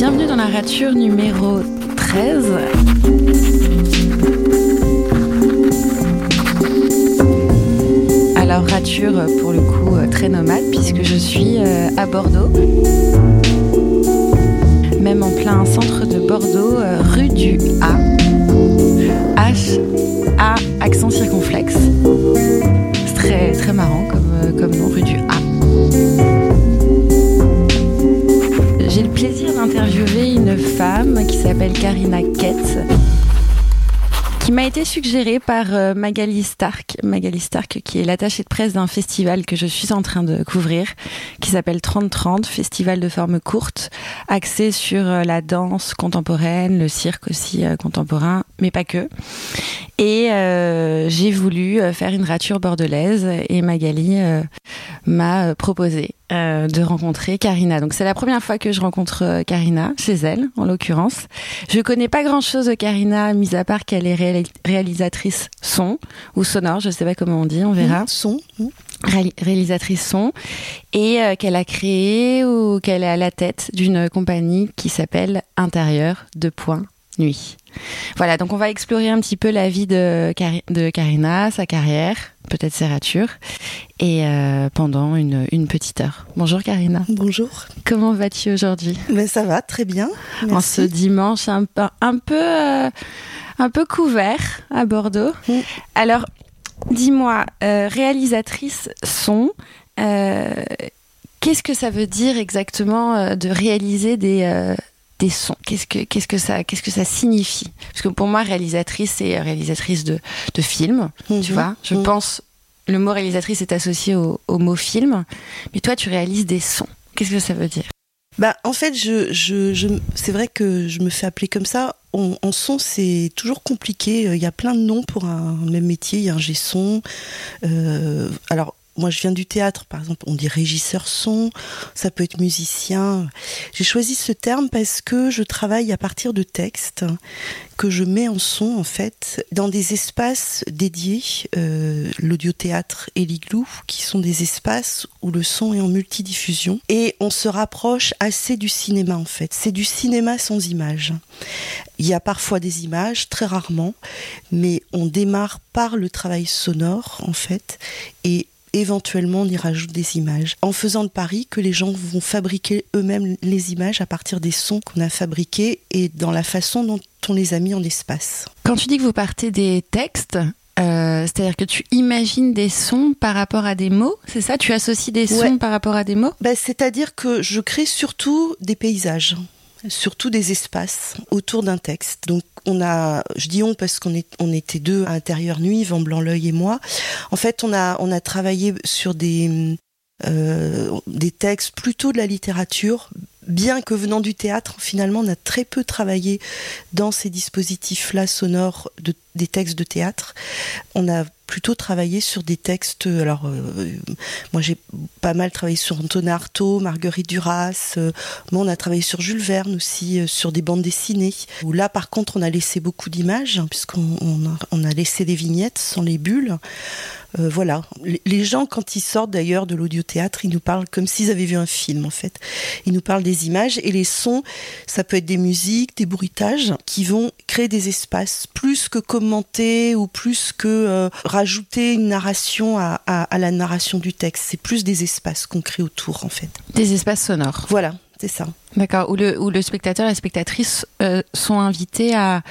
Bienvenue dans la rature numéro 13. Alors rature pour le coup euh, très nomade puisque je suis euh, à Bordeaux. Même en plein centre de Bordeaux, euh, rue du A. H, A, accent circonflexe. C'est très, très marrant comme, comme nom, rue du A. J'ai le plaisir d'interviewer une femme qui s'appelle Karina Ketz, qui m'a été suggérée par euh, Magali Stark. Magali Stark, qui est l'attachée de presse d'un festival que je suis en train de couvrir, qui s'appelle 3030, festival de forme courte, axé sur euh, la danse contemporaine, le cirque aussi euh, contemporain, mais pas que. Et euh, j'ai voulu faire une rature bordelaise et Magali euh, m'a proposé euh, de rencontrer Karina. Donc c'est la première fois que je rencontre Karina chez elle, en l'occurrence. Je connais pas grand-chose de Karina, mis à part qu'elle est réali- réalisatrice son ou sonore, je sais pas comment on dit, on verra. Mmh, son. mmh. Réali- réalisatrice son et euh, qu'elle a créé ou qu'elle est à la tête d'une compagnie qui s'appelle Intérieur de Point Nuit. Voilà, donc on va explorer un petit peu la vie de, Cari- de Karina, sa carrière, peut-être ses ratures, et euh, pendant une, une petite heure. Bonjour Karina, Bonjour. comment vas-tu aujourd'hui? Ben, ça va, très bien. En ce dimanche un peu, un peu, euh, un peu couvert à Bordeaux. Mm. Alors, dis-moi, euh, réalisatrice son, qu'est-ce que ça veut dire exactement de réaliser des, des sons Qu'est-ce que, qu'est-ce que ça, qu'est-ce que ça signifie? Parce que pour moi, réalisatrice, c'est réalisatrice de, de films, tu Mhm. vois. Je Mhm. pense, le mot réalisatrice est associé au, au mot film, mais toi, tu réalises des sons. Qu'est-ce que ça veut dire? Bah, en fait, je, je, je, c'est vrai que je me fais appeler comme ça. En, en son, c'est toujours compliqué. Il y a plein de noms pour un même métier. Il y a un G-son. Euh, alors, moi, je viens du théâtre, par exemple. On dit régisseur son. Ça peut être musicien. J'ai choisi ce terme parce que je travaille à partir de textes que je mets en son, en fait, dans des espaces dédiés, euh, l'audiothéâtre et l'igloo, qui sont des espaces où le son est en multidiffusion. Et on se rapproche assez du cinéma, en fait. C'est du cinéma sans images. Il y a parfois des images, très rarement, mais on démarre par le travail sonore, en fait, et éventuellement on y rajoute des images. En faisant le pari que les gens vont fabriquer eux-mêmes les images à partir des sons qu'on a fabriqués et dans la façon dont on les a mis en espace. Quand tu dis que vous partez des textes, euh, c'est-à-dire que tu imagines des sons par rapport à des mots, c'est ça? Tu associes des sons Ouais. par rapport à des mots? Ben, C'est-à-dire que je crée surtout des paysages, surtout des espaces autour d'un texte. Donc on a, je dis on parce qu'on on était deux à intérieur nuit, Van Blanc-L'œil et moi. En fait, on a, on a travaillé sur des, euh, des textes plutôt de la littérature. Bien que venant du théâtre, finalement, on a très peu travaillé dans ces dispositifs-là sonores de, des textes de théâtre. On a plutôt travaillé sur des textes. Alors, euh, moi, j'ai pas mal travaillé sur Antonin Artaud, Marguerite Duras. Euh, moi, on a travaillé sur Jules Verne aussi, euh, sur des bandes dessinées. Là, par contre, on a laissé beaucoup d'images, hein, puisqu'on on a, laissé des vignettes sans les bulles. Euh, voilà. Les- Les gens, quand ils sortent d'ailleurs de l'audiothéâtre, ils nous parlent comme s'ils avaient vu un film, en fait. Ils nous parlent des images et les sons, ça peut être des musiques, des bruitages, qui vont créer des espaces, plus que commenter ou plus que euh, rajouter une narration à, à- à la narration du texte. C'est plus des espaces qu'on crée autour, en fait. Des espaces sonores. Voilà, c'est ça. D'accord. Où le, où le spectateur et la spectatrice euh, sont invités à,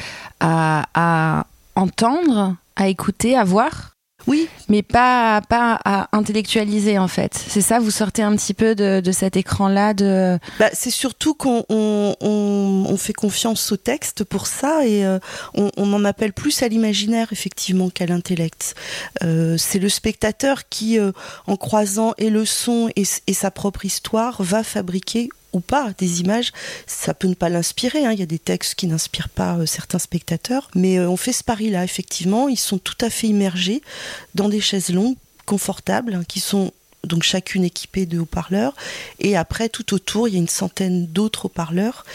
à, à entendre, à écouter, à voir Oui, mais pas, pas à intellectualiser en fait. C'est ça, vous sortez un petit peu de, de cet écran-là de... Bah, c'est surtout qu'on on, on- on fait confiance au texte pour ça et euh, on, on en appelle plus à l'imaginaire effectivement qu'à l'intellect. Euh, c'est le spectateur qui, euh, en croisant et le son et, et sa propre histoire, va fabriquer ou pas des images. Ça peut ne pas l'inspirer. hein. Il y a des textes qui n'inspirent pas euh, certains spectateurs, mais euh, on fait ce pari-là effectivement. Ils sont tout à fait immergés dans des chaises longues, confortables, hein, qui sont donc chacune équipée de haut-parleurs. Et après, tout autour, il y a une centaine d'autres haut-parleurs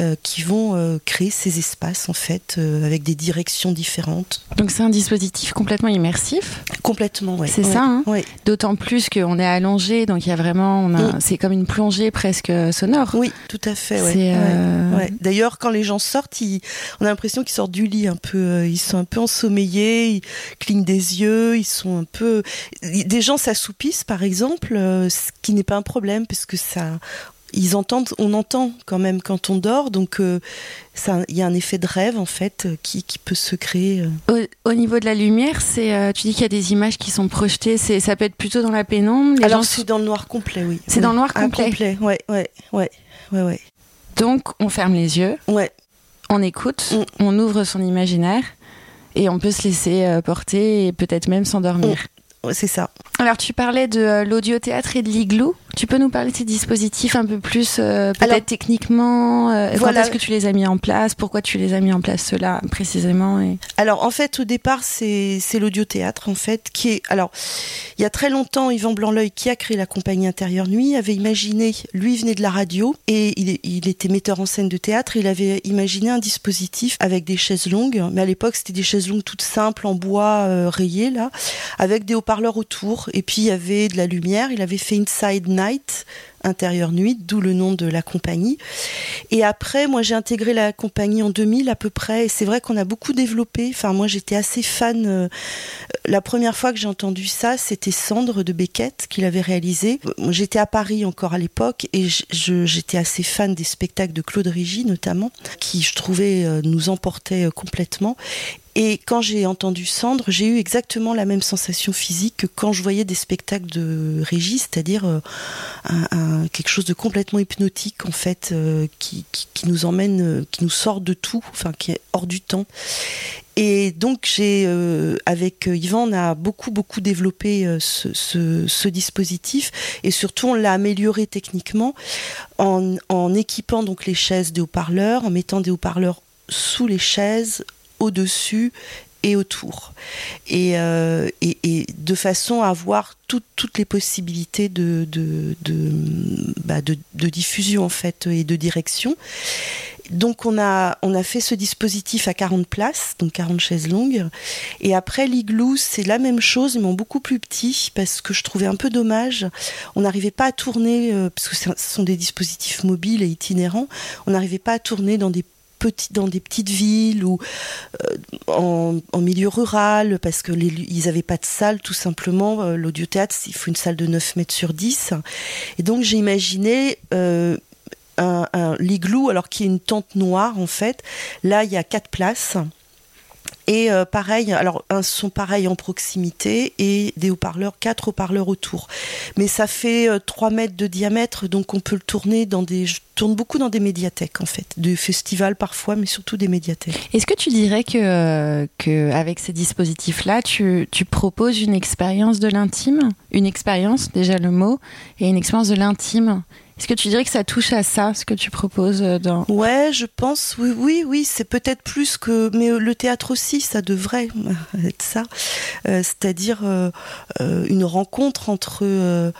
euh, qui vont euh, créer ces espaces, en fait, euh, avec des directions différentes. Donc c'est un dispositif complètement immersif? Complètement, oui. C'est ouais. ça, hein? Ouais. D'autant plus qu'on est allongé, donc il y a vraiment, Mm. c'est comme une plongée presque sonore. Oui, tout à fait. Ouais. D'ailleurs, quand les gens sortent, ils- on a l'impression qu'ils sortent du lit un peu. Ils sont un peu ensommeillés, ils clignent des yeux, ils sont un peu. Des gens s'assoupissent, par exemple, euh, ce qui n'est pas un problème, parce que ça. Ils entendent, on entend quand même quand on dort, donc euh, il y a un effet de rêve en fait euh, qui, qui peut se créer. euh. Au, au niveau de la lumière, c'est, euh, tu dis qu'il y a des images qui sont projetées, c'est, ça peut être plutôt dans la pénombre. les Alors c'est dans le noir complet, oui. C'est dans le noir Ah, complet. complet, ouais, ouais, ouais, ouais, ouais. Donc on ferme les yeux, Ouais, on écoute, Mm. on ouvre son imaginaire et on peut se laisser euh, porter et peut-être même s'endormir. ouais, c'est ça. Alors tu parlais de euh, l'audiothèatre et de l'igloo. Tu peux nous parler de ces dispositifs un peu plus, euh, peut-être techniquement euh, Quand voilà. est-ce que tu les as mis en place Pourquoi tu les as mis en place ceux-là précisément et... Alors en fait au départ c'est l'audiothéâtre en fait qui est alors il y a très longtemps Yvan Blanc-L'œil qui a créé la compagnie Intérieure Nuit avait imaginé lui il venait de la radio et il était metteur en scène de théâtre il avait imaginé un dispositif avec des chaises longues mais à l'époque c'était des chaises longues toutes simples en bois euh, rayé là avec des haut-parleurs autour et puis il y avait de la lumière il avait fait Inside Night Night Intérieure Nuit d'où le nom de la compagnie et après, moi, j'ai intégré la compagnie en 2000 à peu près. Et c'est vrai qu'on a beaucoup développé. Enfin, moi, j'étais assez fan. euh, la première fois que j'ai entendu ça, c'était Cendre de Beckett qui l'avait réalisé. J'étais à Paris encore à l'époque et j'étais assez fan des spectacles de Claude Régis notamment, qui je trouvais euh, nous emportait euh, complètement. Et quand j'ai entendu Cendre, j'ai eu exactement la même sensation physique que quand je voyais des spectacles de Régis, c'est-à-dire un- un- quelque chose de complètement hypnotique en fait, euh, qui, qui, nous emmène, euh, qui nous sort de tout, enfin qui est hors du temps. Et donc j'ai, euh, avec euh, Yvan, on a beaucoup beaucoup développé euh, ce, dispositif et surtout on l'a amélioré techniquement en, équipant donc les chaises de haut-parleurs, en mettant des haut-parleurs sous les chaises, au-dessus et autour. Et, euh, et, et de façon à avoir tout- toutes les possibilités de, de, bah, de, de diffusion en fait et de direction. Donc on a, on a fait ce dispositif à 40 places, donc 40 chaises longues. Et après l'igloo, c'est la même chose, mais en beaucoup plus petit, parce que je trouvais un peu dommage. On n'arrivait pas à tourner, euh, parce que ce sont des dispositifs mobiles et itinérants, on n'arrivait pas à tourner dans des dans des petites villes ou euh, en, milieu rural parce que ils n'avaient pas de salle tout simplement Euh, l'audiothéâtre il faut une salle de 9 mètres sur 10 et donc j'ai imaginé euh, un, l'igloo alors qui est une tente noire en fait. Là il y a quatre places et euh, pareil, alors un son pareil en proximité et des haut-parleurs, quatre haut-parleurs autour. Mais ça fait euh, 3 mètres de diamètre, donc on peut le tourner dans des. Je tourne beaucoup dans des médiathèques en fait, des festivals parfois, mais surtout des médiathèques. Est-ce que tu dirais que, euh, que avec ces dispositifs-là, tu, tu proposes une expérience de l'intime? Une expérience, déjà le mot, et une expérience de l'intime Est-ce que tu dirais que ça touche à ça, ce que tu proposes euh, dans... Ouais, je pense, oui, oui, oui, c'est peut-être plus que, mais euh, le théâtre aussi, ça devrait être ça, Euh, c'est-à-dire une rencontre entre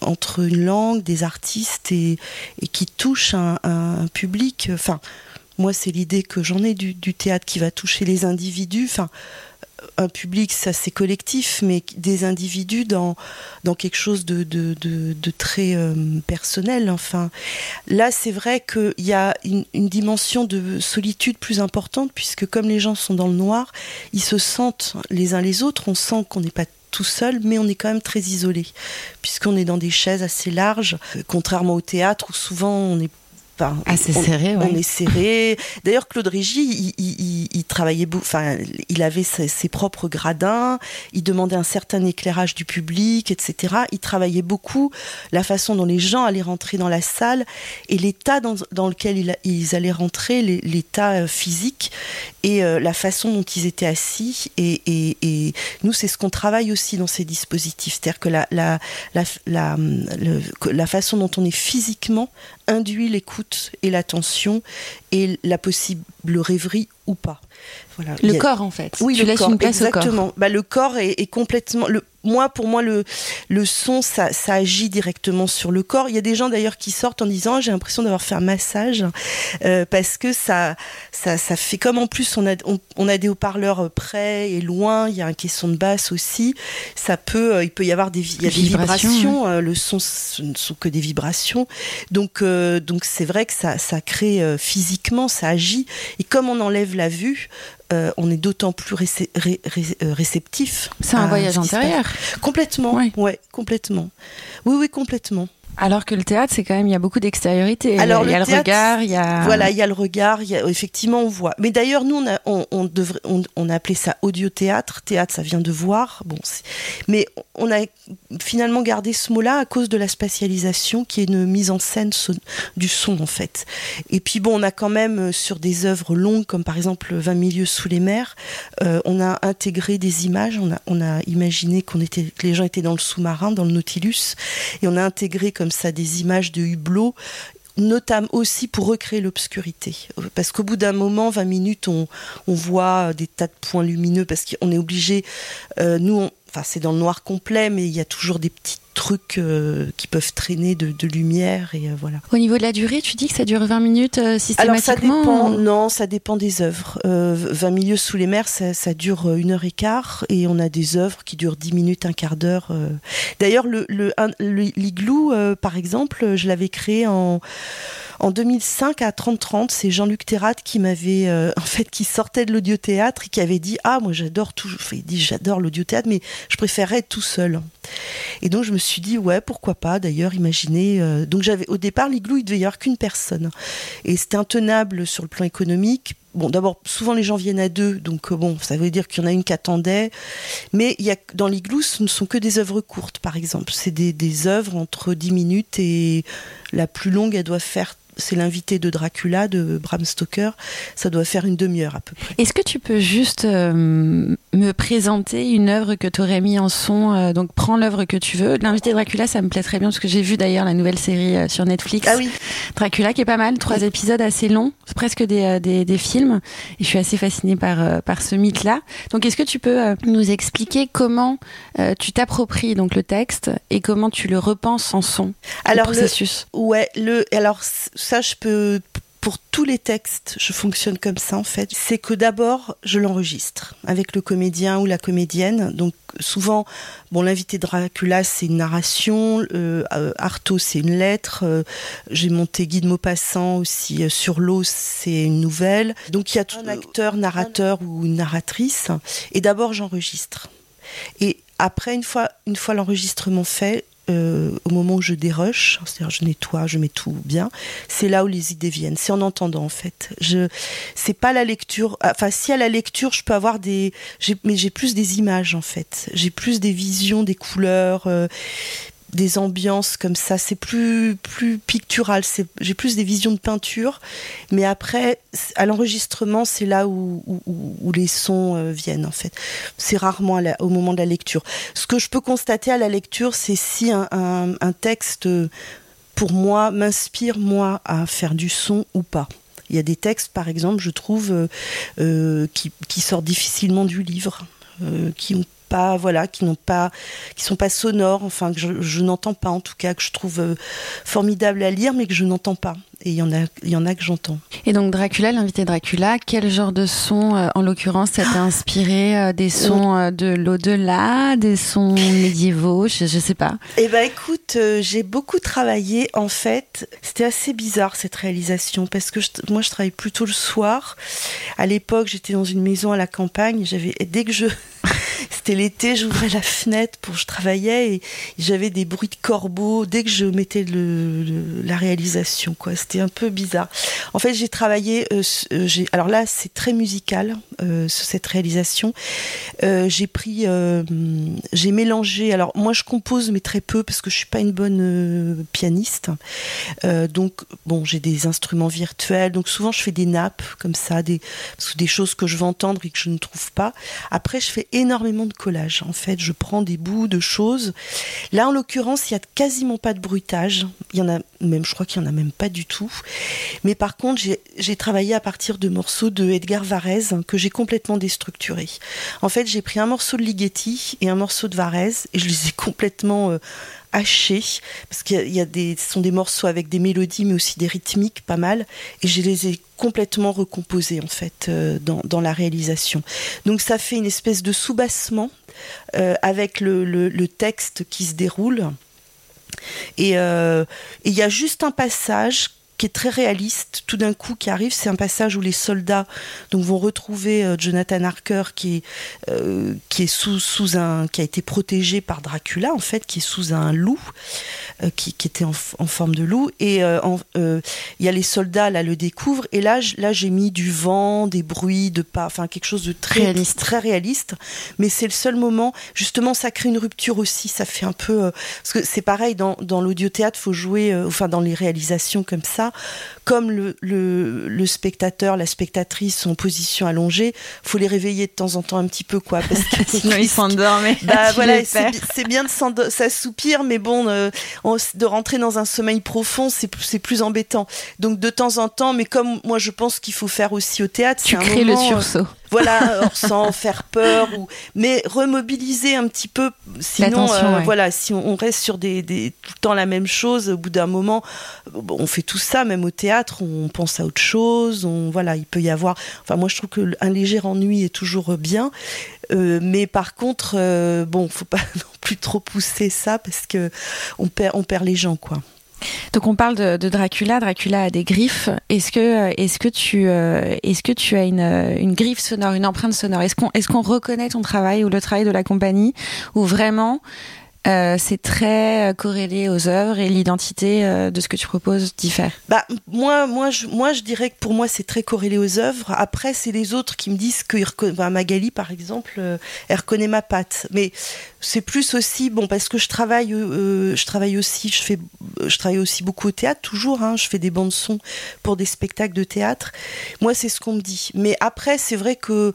entre une langue, des artistes et, qui touche un public. Enfin, moi, c'est l'idée que j'en ai du, du théâtre qui va toucher les individus. Enfin, un public, ça c'est collectif, mais des individus dans, dans quelque chose de, de, très euh, personnel. Enfin, là, c'est vrai qu'il y a une, une dimension de solitude plus importante, puisque comme les gens sont dans le noir, ils se sentent les uns les autres, on sent qu'on n'est pas tout seul, mais on est quand même très isolé, puisqu'on est dans des chaises assez larges, euh, contrairement au théâtre où souvent on est enfin, on- serré, ouais. on est serré. D'ailleurs, Claude Régis, il, il- il- il travaillait, enfin, il avait ses, ses propres gradins. Il demandait un certain éclairage du public, etc. Il travaillait beaucoup la façon dont les gens allaient rentrer dans la salle et l'état dans, dans lequel il- ils allaient rentrer, l'état euh, physique et euh, la façon dont ils étaient assis. Et, et- et nous, c'est ce qu'on travaille aussi dans ces dispositifs, c'est-à-dire que la, la, la, la, le- que la façon dont on est physiquement induit l'écoute et l'attention et la possible rêverie ou pas. Voilà. Le a- corps, en fait. oui, tu le laisses corps, une place au corps. exactement. Bah, le corps est, est complètement. Le, moi, pour moi, le, le son, ça, ça agit directement sur le corps. Il y a des gens d'ailleurs qui sortent en disant j'ai l'impression d'avoir fait un massage euh, parce que ça, ça, ça fait comme en plus on a, on, a des haut-parleurs près et loin. Il y a un caisson de basse aussi. Ça peut, il peut y avoir des, il y a des vibrations. le son, ce ne sont que des vibrations. Donc, donc c'est vrai que ça, ça crée physiquement, ça agit. Et comme on enlève la vue, euh, on est d'autant plus euh, réceptif. C'est un voyage intérieur. Complètement. Ouais, complètement. Oui, oui, complètement. Alors que le théâtre, c'est quand même, il y a beaucoup d'extériorité. Alors il y a le, regard, il y a. Voilà, il y a le regard, il y a, effectivement, on voit. Mais d'ailleurs, nous, on a, on, devrait, on, a appelé ça audio-théâtre. Théâtre, ça vient de voir. Bon, mais on a finalement gardé ce mot-là à cause de la spatialisation, qui est une mise en scène du son, en fait. Et puis, bon, on a quand même, euh, sur des œuvres longues, comme par exemple 20 milieux sous les mers, euh, on a intégré des images. On a, on a imaginé qu'on était, que les gens étaient dans le sous-marin, dans le Nautilus, et on a intégré comme ça des images de hublots notamment aussi pour recréer l'obscurité. Parce qu'au bout d'un moment, 20 minutes, on, voit des tas de points lumineux, parce qu'on est obligé, euh, nous, enfin c'est dans le noir complet, mais il y a toujours des petites trucs euh, qui peuvent traîner de, lumière et euh, voilà. Au niveau de la durée, tu dis que ça dure 20 minutes systématiquement Alors ça dépend, non, ça dépend des œuvres. 20 euh, milieux sous les mers, ça, dure une heure et quart et on a des œuvres qui durent 10 minutes, un quart d'heure. D'ailleurs, le, le, l'igloo, par exemple, je l'avais créé en en 2005 à 30-30, c'est Jean-Luc Terrat qui m'avait, en fait, qui sortait de l'audiothéâtre et qui avait dit Ah, moi j'adore tout, il dit J'adore l'audiothéâtre, mais je préférerais être tout seul. Et donc je me suis dit ouais pourquoi pas d'ailleurs imaginez euh, donc j'avais au départ l'igloo il devait y avoir qu'une personne et c'était intenable sur le plan économique bon, d'abord, souvent les gens viennent à deux, donc euh, bon, ça veut dire qu'il y en a une qui attendait. Mais il y a, dans l'igloo, ce ne sont que des œuvres courtes, par exemple. C'est des, des œuvres entre 10 minutes et la plus longue, elle doit faire c'est l'invité de Dracula de Bram Stoker. Ça doit faire une demi-heure à peu près. Est-ce que tu peux juste euh, me présenter une œuvre que tu aurais mis en son euh, Donc prends l'œuvre que tu veux. L'invité de Dracula, ça me plaît très bien parce que j'ai vu d'ailleurs la nouvelle série euh, sur Netflix. Ah oui. Dracula qui est pas mal, trois épisodes assez longs, presque des, des, des, films. Et je suis assez fascinée par, par ce mythe-là. Donc est-ce que tu peux nous expliquer comment tu t'appropries donc le texte et comment tu le repenses en son Alors le processus? ouais, le alors ça, je peux pour tous les textes, je fonctionne comme ça en fait. C'est que d'abord, je l'enregistre avec le comédien ou la comédienne. Donc souvent, bon, l'invité Dracula, c'est une narration, euh, euh Artaud, c'est une lettre. Euh, j'ai monté Guy de Maupassant aussi euh, sur l'eau, c'est une nouvelle. Donc il y a un acteur, narrateur ou une narratrice. Et d'abord, j'enregistre. Et après, une fois, une fois l'enregistrement fait, euh, au moment où je dérush, c'est-à-dire je nettoie, je mets tout bien, c'est là où les idées viennent. C'est en entendant en fait. Je, c'est pas la lecture. Enfin, si à la lecture, je peux avoir des, mais j'ai plus des images en fait. J'ai plus des visions, des couleurs. Euh, des ambiances comme ça. C'est plus, plus pictural. J'ai plus des visions de peinture. Mais après, à l'enregistrement, c'est là où, les sons euh, viennent, en fait. C'est rarement au moment de la lecture. Ce que je peux constater à la lecture, c'est si un, un, texte, pour moi, m'inspire, moi, à faire du son ou pas. Il y a des textes, par exemple, je trouve, euh, euh, qui, qui, sortent difficilement du livre. qui ont pas voilà qui n'ont pas qui sont pas sonores enfin que je, n'entends pas en tout cas que je trouve euh, formidable à lire mais que je n'entends pas. Et il y en a il y en a que j'entends. Et donc Dracula l'invité Dracula quel genre de son euh, en l'occurrence ça t'a inspiré euh, des sons de l'au-delà des sons médiévaux je, je sais pas. Eh ben écoute j'ai beaucoup travaillé en fait. C'était assez bizarre cette réalisation parce que moi je travaille plutôt le soir. À l'époque j'étais dans une maison à la campagne j'avais dès que je c'était l'été, j'ouvrais la fenêtre pour je travaillais et j'avais des bruits de corbeaux dès que je mettais le, la réalisation. quoi. C'était un peu bizarre. En fait, j'ai travaillé. Euh, euh alors là, c'est très musical euh, cette réalisation. Euh, j'ai pris, j'ai mélangé. Alors moi, je compose mais très peu parce que je suis pas une bonne pianiste. donc bon, j'ai des instruments virtuels. Donc souvent, je fais des nappes comme ça, des des choses que je veux entendre et que je ne trouve pas. Après, je fais énormément de collage. En fait, je prends des bouts de choses. Là, en l'occurrence, il y a quasiment pas de bruitage. Il y en a même, je crois qu'il y en a même pas du tout. Mais par contre, j'ai travaillé à partir de morceaux de Edgar Varese que j'ai complètement déstructuré. En fait, j'ai pris un morceau de Ligeti et un morceau de Varese et je les ai complètement euh, hachés parce qu'il y a, des, sont des morceaux avec des mélodies mais aussi des rythmiques pas mal et je les ai complètement recomposés en fait euh, dans, dans, la réalisation. Donc ça fait une espèce de soubassement euh, avec le, le, le, texte qui se déroule. Et il y a juste un passage qui est très réaliste, tout d'un coup qui arrive, c'est un passage où les soldats donc vont retrouver euh, Jonathan Harker qui est euh, qui est sous sous un qui a été protégé par Dracula en fait, qui est sous un loup, euh, qui, qui, était en, en, forme de loup. Et il y a les soldats là le découvrent. Et là là j'ai mis du vent, des bruits de pas, enfin quelque chose de très réaliste, très réaliste, mais c'est le seul moment justement ça crée une rupture aussi, ça fait un peu parce que c'est pareil dans dans l'audio théâtre faut jouer enfin dans les réalisations comme ça comme le, le, le, spectateur, la spectatrice sont en position allongée, faut les réveiller de temps en temps un petit peu, quoi. Parce que Sinon, ils s'endorment. Bah, voilà, c'est bien de s'assoupir, mais bon, euh, de rentrer dans un sommeil profond, c'est plus embêtant. Donc, de temps en temps, mais comme moi, je pense qu'il faut faire aussi au théâtre, tu crées le euh, sursaut voilà, sans faire peur, ou mais remobiliser un petit peu. Sinon, euh, voilà, si on, reste sur des, des, tout le temps la même chose, au bout d'un moment, on fait tout ça, même au théâtre, on pense à autre chose. On voilà, il peut y avoir. Enfin, moi, je trouve que un léger ennui est toujours bien, euh, mais par contre, euh, bon, faut pas non plus trop pousser ça parce que on perd, on perd les gens, quoi. Donc on parle de, Dracula. Dracula a des griffes. Est-ce que, est-ce que tu, euh, est-ce que tu as une, une, griffe sonore, une empreinte sonore? Est-ce qu'on, est-ce qu'on reconnaît ton travail ou le travail de la compagnie, ou vraiment euh, c'est très euh, corrélé aux œuvres et l'identité euh, de ce que tu proposes diffère. Bah moi, moi, je, moi, je dirais que pour moi c'est très corrélé aux œuvres. Après, c'est les autres qui me disent que bah, Magali, par exemple, elle reconnaît ma patte. Mais c'est plus aussi bon parce que je travaille, je travaille aussi, je fais, je travaille aussi beaucoup au théâtre toujours. Hein, je fais des bandes son pour des spectacles de théâtre. Moi, c'est ce qu'on me dit. Mais après, c'est vrai que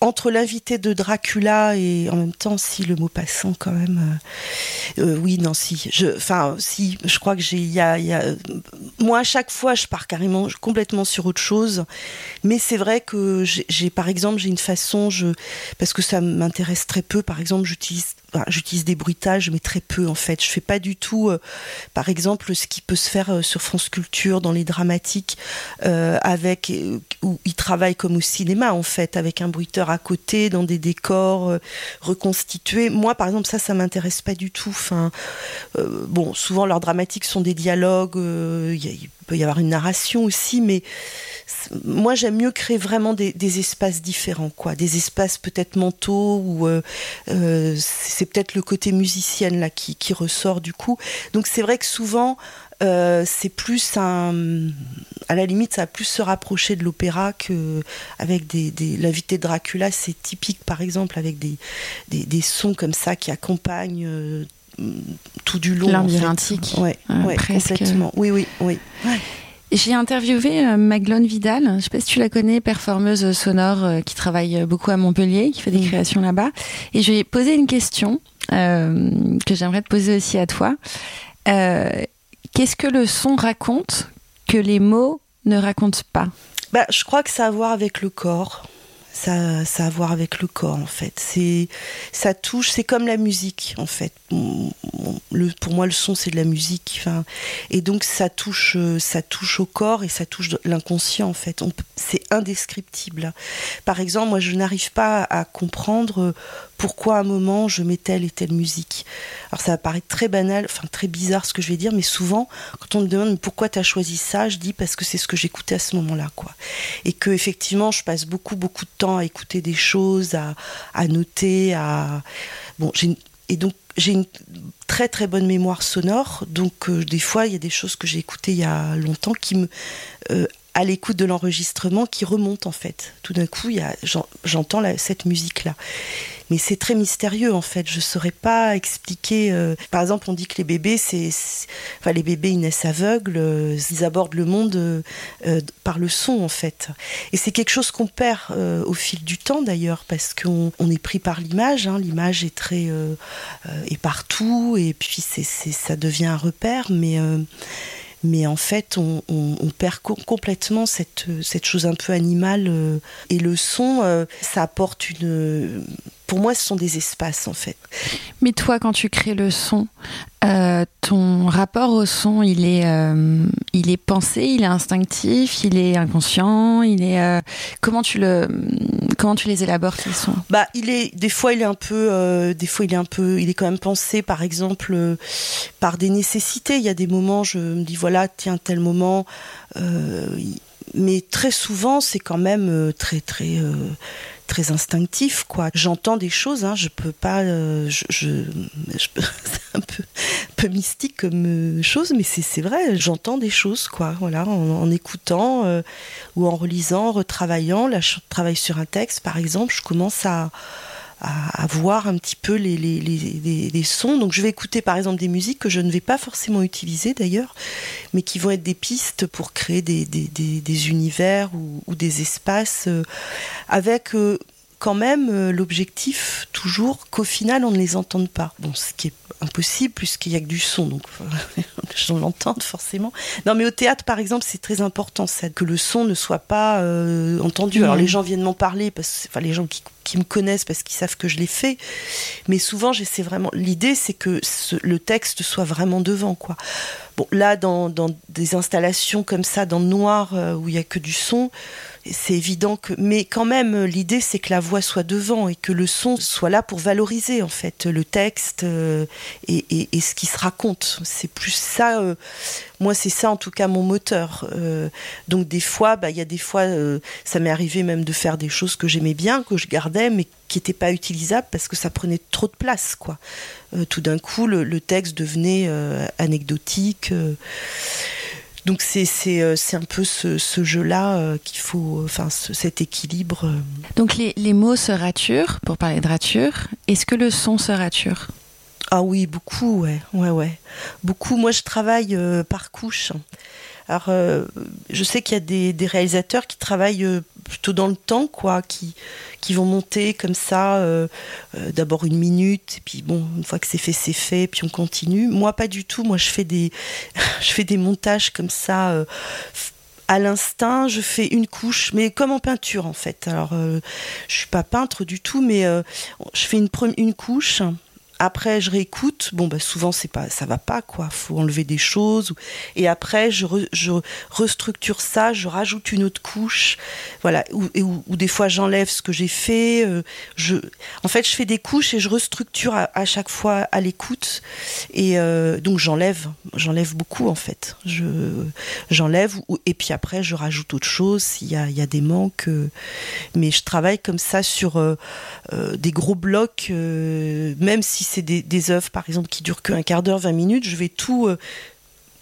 entre l'invité de Dracula et en même temps, si le mot passant quand même, euh, euh, oui, non, si, enfin, si, je crois que j'ai, y a, moi à chaque fois, je pars carrément complètement sur autre chose, mais c'est vrai que j'ai, par exemple, j'ai une façon, je, parce que ça m'intéresse très peu, par exemple, j'utilise j'utilise des bruitages, mais très peu en fait. Je fais pas du tout, euh, par exemple, ce qui peut se faire euh, sur France Culture dans les dramatiques, euh, avec où ils travaillent comme au cinéma en fait, avec un bruiteur à côté, dans des décors reconstitués. Moi, par exemple, ça, ça m'intéresse pas du tout. Enfin, bon, souvent leurs dramatiques sont des dialogues. Peut y avoir une narration aussi, mais moi j'aime mieux créer vraiment des, espaces différents, quoi, des espaces peut-être mentaux ou euh, euh, c'est peut-être le côté musicienne là qui, ressort du coup. Donc c'est vrai que souvent euh, c'est plus un, à la limite ça va plus se rapprocher de l'opéra que avec des, l'invité de Dracula, c'est typique par exemple avec des, des, sons comme ça qui accompagnent tout du long. Labyrinthique. En fait. Ouais, ouais complètement. Oui, oui, oui. Ouais. J'ai interviewé euh, Maglone Vidal, je ne sais pas si tu la connais, performeuse sonore euh, qui travaille beaucoup à Montpellier, qui fait des créations là-bas. Et je lui ai posé une question euh, que j'aimerais te poser aussi à toi. Euh, Qu'est-ce que le son raconte que les mots ne racontent pas? Bah, Je crois que ça a à voir avec le corps ça, ça a à voir avec le corps en fait. C'est, ça touche, c'est comme la musique en fait. Pour moi, le son c'est de la musique. Et donc ça touche, ça touche au corps et ça touche l'inconscient en fait. c'est indescriptible. Par exemple, moi je n'arrive pas à comprendre pourquoi à un moment je mets telle et telle musique. Alors ça va paraître très banal, enfin très bizarre ce que je vais dire, mais souvent quand on me demande pourquoi tu as choisi ça, je dis parce que c'est ce que j'écoutais à ce moment-là, quoi. Et que effectivement je passe beaucoup beaucoup de temps à écouter des choses, à, noter, à bon j'ai et donc j'ai une très très bonne mémoire sonore, donc euh, des fois il y a des choses que j'ai écoutées il y a longtemps qui me euh, à l'écoute de l'enregistrement qui remontent en fait. Tout d'un coup, j'entends cette musique-là mais c'est très mystérieux en fait. Je saurais pas expliquer. Euh, par exemple, on dit que les bébés, enfin les bébés ils naissent aveugles, euh, ils abordent le monde euh, par le son en fait. Et c'est quelque chose qu'on perd au fil du temps d'ailleurs parce qu'on on est pris par l'image. Hein. L'image est très est partout et puis ça devient un repère, mais mais en fait, on, perd complètement cette, cette chose un peu animale. Euh, et le son, euh, ça apporte une. Pour moi, ce sont des espaces, en fait. Mais toi, quand tu crées le son, euh, ton rapport au son, il est, il est pensé, il est instinctif, il est inconscient, il est. comment tu le, comment tu les élabores tes sons? Bah, il est. Des fois, il est un peu. des fois, il est un peu. Il est quand même pensé, par exemple, par des nécessités. Il y a des moments, je me dis voilà, tiens, tel moment. Euh, mais très souvent, c'est quand même euh, très, très, euh, très instinctif, quoi. J'entends des choses, hein, je peux pas. je, c'est un peu, mystique comme chose, mais c'est vrai, j'entends des choses, quoi. Voilà, en, écoutant ou en relisant, en retravaillant. Là, je travaille sur un texte, par exemple, je commence à à, voir un petit peu les, les, les, sons. Donc je vais écouter par exemple des musiques que je ne vais pas forcément utiliser d'ailleurs, mais qui vont être des pistes pour créer des, des, des, univers ou, ou, des espaces euh, avec euh, quand même euh, l'objectif toujours qu'au final on ne les entende pas. Bon, ce qui est impossible puisqu'il n'y a que du son, donc je l'entende forcément. Non, mais au théâtre par exemple, c'est très important ça, que le son ne soit pas euh, entendu. Alors les gens viennent m'en parler, parce, enfin les gens qui, qui me connaissent parce qu'ils savent que je l'ai fait, mais souvent j'essaie vraiment. L'idée c'est que le texte soit vraiment devant, quoi. Bon, là dans, dans des installations comme ça, dans le noir euh, où il n'y a que du son c'est évident que, mais quand même, l'idée c'est que la voix soit devant et que le son soit là pour valoriser en fait le texte euh, et, ce qui se raconte. C'est plus ça. Euh, moi, c'est ça en tout cas mon moteur. Euh, donc des fois, bah, il y a des fois, ça m'est arrivé même de faire des choses que j'aimais bien, que je gardais, mais qui n'étaient pas utilisables parce que ça prenait trop de place, quoi. tout d'un coup, le, texte devenait anecdotique. Donc c'est euh, un peu ce, jeu-là euh, qu'il faut, enfin cet équilibre. Euh. Donc les, mots se raturent, pour parler de rature. Est-ce que le son se rature? Ah oui, beaucoup, ouais, ouais, ouais. Beaucoup. Moi, je travaille par couche. Alors, je sais qu'il y a des, réalisateurs qui travaillent plutôt dans le temps, quoi, qui, vont monter comme ça, euh, euh, d'abord une minute, et puis bon, une fois que c'est fait, c'est fait, puis on continue. Moi, pas du tout. Moi, je fais des, montages comme ça. Euh, à l'instinct, je fais une couche, mais comme en peinture en fait. Alors, je suis pas peintre du tout, mais je fais une, une couche, après, je réécoute. Bon, bah, souvent, c'est pas, ça va pas, quoi. Faut enlever des choses. Et après, je, je restructure ça, je rajoute une autre couche. Voilà. Ou, ou, des fois, j'enlève ce que j'ai fait. Euh, je, en fait, je fais des couches et je restructure à, chaque fois à l'écoute. Et euh, donc, j'enlève. J'enlève beaucoup, en fait. Je, j'enlève. Et puis après, je rajoute autre chose s'il y a, il y a des manques. Euh. mais je travaille comme ça sur des gros blocs, même si c'est des, des œuvres, par exemple, qui durent qu'un quart d'heure, 20 minutes, je vais tout. Euh,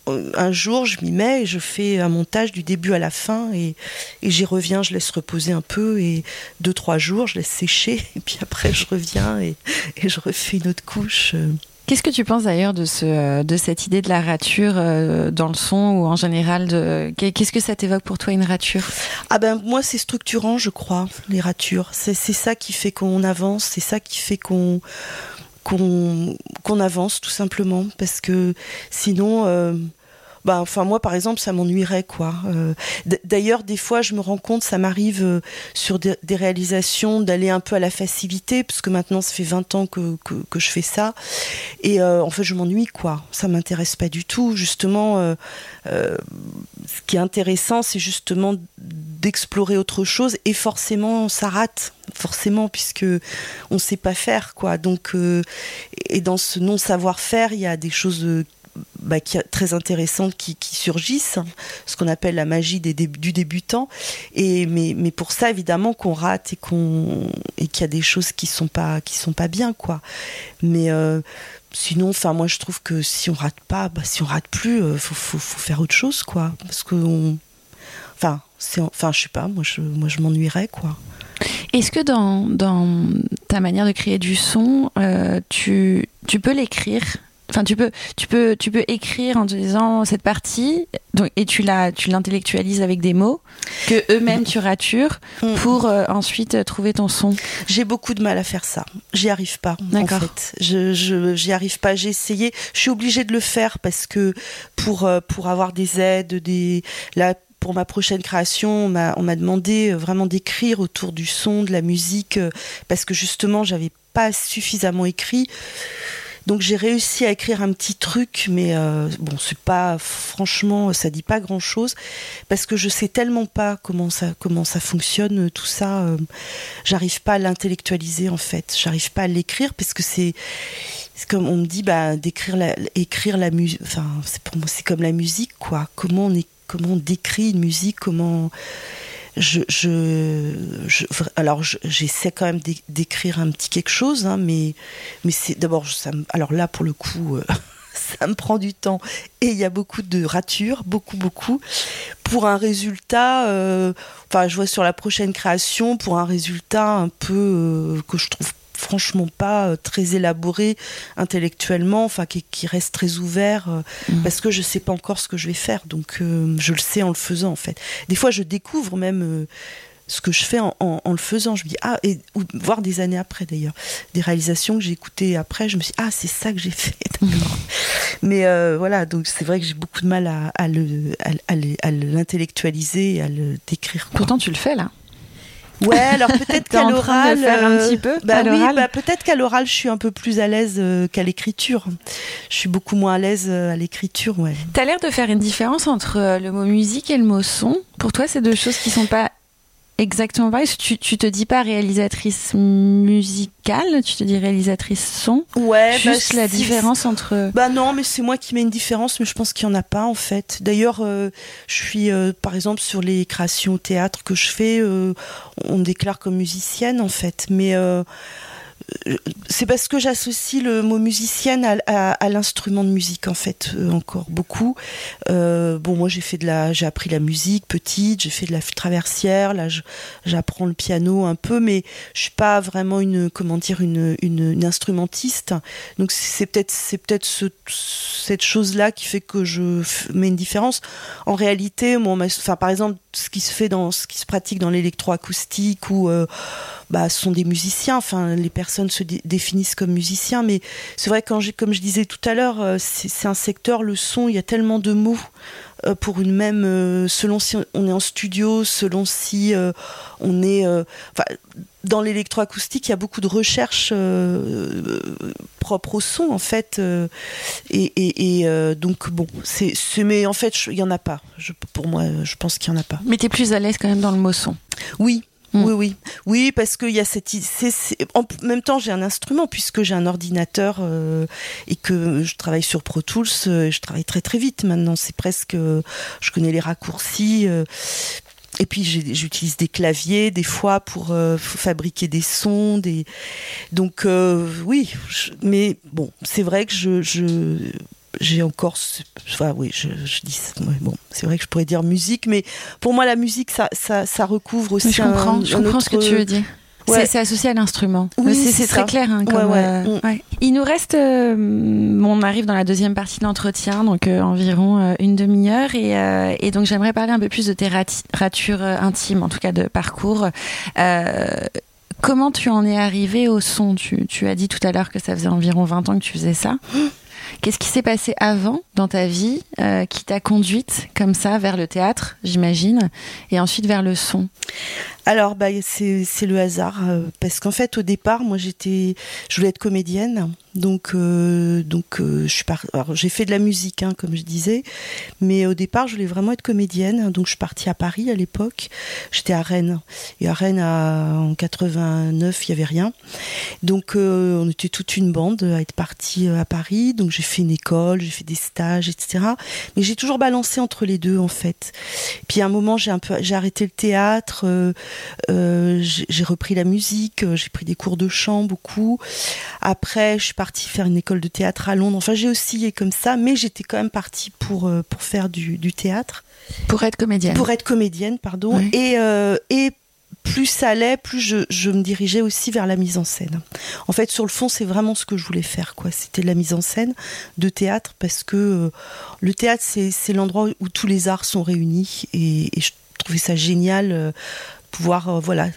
un jour, je m'y mets et je fais un montage du début à la fin et, j'y reviens, je laisse reposer un peu et deux, trois jours, je laisse sécher et puis après, je reviens et, je refais une autre couche. Euh. Qu'est-ce que tu penses d'ailleurs de, ce, euh, de cette idée de la rature dans le son ou en général de... Qu'est-ce que ça t'évoque pour toi une rature? Ah ben moi c'est structurant je crois les ratures. C'est ça qui fait qu'on avance, c'est ça qui fait qu'on qu'on avance tout simplement parce que sinon euh, bah, enfin moi par exemple ça m'ennuierait quoi. Euh, d'ailleurs des fois je me rends compte ça m'arrive euh, sur des, réalisations d'aller un peu à la facilité parce que maintenant ça fait 20 ans que, que, je fais ça et en fait je m'ennuie quoi. Ça m'intéresse pas du tout justement. ce qui est intéressant c'est justement d'explorer autre chose et forcément ça rate forcément puisque on sait pas faire quoi donc euh, et dans ce non savoir faire il y a des choses euh, bah, qui, très intéressantes qui, surgissent, ce qu'on appelle la magie des du débutant. Et mais, mais pour ça, évidemment, qu'on rate et qu'on et qu'il y a des choses qui sont pas qui sont pas bien, quoi. Mais euh, sinon, enfin, moi, je trouve que si on rate pas, bah, si on rate plus, faut, faut, faut, faire autre chose, quoi. Parce que enfin, enfin, je sais pas, moi je, moi je m'ennuierais quoi. Est-ce que dans, dans, ta manière de créer du son, euh, tu, tu peux l'écrire? Enfin, tu peux, tu peux, tu peux écrire en te disant cette partie, donc, et tu la, tu l'intellectualises avec des mots que eux-mêmes tu ratures Mm. pour euh, ensuite trouver ton son? J'ai beaucoup de mal à faire ça. J'y arrive pas. En D'accord. fait, je, je j'y arrive pas. J'ai essayé. Je suis obligée de le faire parce que pour euh, pour avoir des aides, des là pour ma prochaine création, on m'a demandé euh, vraiment d'écrire autour du son, de la musique, euh, parce que justement j'avais pas suffisamment écrit. Donc j'ai réussi à écrire un petit truc, mais euh, bon, c'est pas franchement, ça dit pas grand chose parce que je sais tellement pas comment ça comment ça fonctionne tout ça. j'arrive pas à l'intellectualiser en fait. J'arrive pas à l'écrire parce que c'est comme on me dit bah d'écrire la écrire la musique. Enfin c'est pour moi c'est comme la musique quoi. Comment on est comment on décrit une musique comment je, alors je- j'essaie quand même d'é- d'écrire un petit quelque chose, hein, mais, c'est d'abord ça. Alors là, pour le coup, euh, ça me prend du temps et il y a beaucoup de ratures, beaucoup, beaucoup, pour un résultat. euh, Enfin, je vois sur la prochaine création pour un résultat un peu euh, que je trouve franchement pas euh, très élaboré intellectuellement, enfin qui, qui reste très ouvert euh, Mhm. parce que je sais pas encore ce que je vais faire, donc euh, je le sais en le faisant en fait. Des fois, je découvre même euh, ce que je fais en, en- en le faisant. Je me dis ah et ou voire des années après d'ailleurs, des réalisations que j'ai écoutées après, je me suis dit, ah c'est ça que j'ai fait. d'accord. Mais euh, voilà, donc c'est vrai que j'ai beaucoup de mal à, à à, à le- à l'intellectualiser, à le décrire. Pourtant, tu le fais là. Ouais, alors peut-être qu'à l'oral, un euh, petit peu bah oui, bah peut-être qu'à l'oral, je suis un peu plus à l'aise euh, qu'à l'écriture. Je suis beaucoup moins à l'aise euh, à l'écriture, ouais. T'as l'air de faire une différence entre le mot musique et le mot son. Pour toi, c'est deux choses qui sont pas exactement pareilles. Tu, tu te dis pas réalisatrice musicale, tu te dis réalisatrice son. Ouais, Juste la c'est- différence entre. Bah non, mais c'est moi qui mets une différence, mais je pense qu'il n'y en a pas en fait. D'ailleurs, euh, je suis euh, par exemple sur les créations au théâtre que je fais, euh, on me déclare comme musicienne en fait, mais euh, c'est parce que j'associe le mot musicienne à, l'instrument de musique en fait euh, encore beaucoup. Euh, bon, moi j'ai fait de la, j'ai appris la musique petite, j'ai fait de la traversière, là j'apprends le piano un peu, mais je suis pas vraiment une, comment dire, une, une, instrumentiste. Donc c'est peut-être c'est peut-être ce, cette chose-là qui fait que je mets une différence. En réalité, ma- enfin par exemple, ce qui se fait dans ce qui se pratique dans l'électroacoustique ou euh, bah, ce sont des musiciens. Enfin, les personnes se dé- définissent comme musiciens, mais c'est vrai quand j'ai, comme je disais tout à l'heure, euh, c'est un secteur le son. Il y a tellement de mots euh, pour une même, euh, selon si on est en studio, selon si on est, enfin, dans l'électroacoustique, il y a beaucoup de recherches euh, propres au son en fait, euh, et, et- et, euh, donc bon, c'est, mais en fait, il y en a pas. Je, pour moi, je pense qu'il y en a pas. Mais t'es plus à l'aise quand même dans le mot son? Oui. Mm. Oui, oui, oui, parce qu'il y a cette, en même temps, j'ai un instrument puisque j'ai un ordinateur euh, et que je travaille sur Pro Tools. euh, je travaille très très vite maintenant. C'est presque, euh, je connais les raccourcis. euh, et puis j'utilise des claviers des fois pour euh, fabriquer des sons, des donc euh, oui, je- mais bon, c'est vrai que je, je j'ai encore, enfin oui, je, je dis, ouais, bon, c'est vrai que je pourrais dire musique, mais pour moi la musique ça ça, ça recouvre aussi Mais je un- comprends, je ce que tu veux dire. Ouais. C'est- associé à l'instrument. Oui, c'est très ça. clair. hein, Ouais, comme, ouais. euh, ouais. Il nous reste, euh, on arrive dans la deuxième partie de l'entretien, donc euh, environ euh, une demi-heure, et, euh, et donc j'aimerais parler un peu plus de tes ratures euh, intimes, en tout cas de parcours. Euh, comment tu en es arrivé au son? Tu, tu as dit tout à l'heure que ça faisait environ 20 ans que tu faisais ça. Qu'est-ce qui s'est passé avant dans ta vie euh, qui t'a conduite comme ça vers le théâtre, j'imagine, et ensuite vers le son? Alors, bah, c'est le hasard. euh, parce qu'en fait, au départ, moi, j'étais, je voulais être comédienne. Donc, euh, donc euh, je suis par... J'ai fait de la musique, hein, comme je disais. Mais au départ, je voulais vraiment être comédienne. Donc, je suis partie à Paris à l'époque. J'étais à Rennes. Et à Rennes, à- en 89, il y avait rien. Donc, euh, on était toute une bande à être partie euh, à Paris. Donc, j'ai fait une école, j'ai fait des stages, etc. Mais j'ai toujours balancé entre les deux, en fait. Puis, à un moment, j'ai un peu, j'ai arrêté le théâtre. Euh, j'ai repris la musique, euh, j'ai pris des cours de chant beaucoup. Après, je suis partie faire une école de théâtre à Londres. Enfin, j'ai oscillé comme ça, mais j'étais quand même partie pour, euh, pour faire du, du théâtre, pour être comédienne pour être comédienne, pardon. Et, euh, et plus ça allait, plus je, me dirigeais aussi vers la mise en scène. En fait, sur le fond, c'est vraiment ce que je voulais faire. quoi. C'était la mise en scène de théâtre parce que euh, le théâtre, c'est l'endroit où tous les arts sont réunis et, je trouvais ça génial. Euh, pouvoir euh, voilà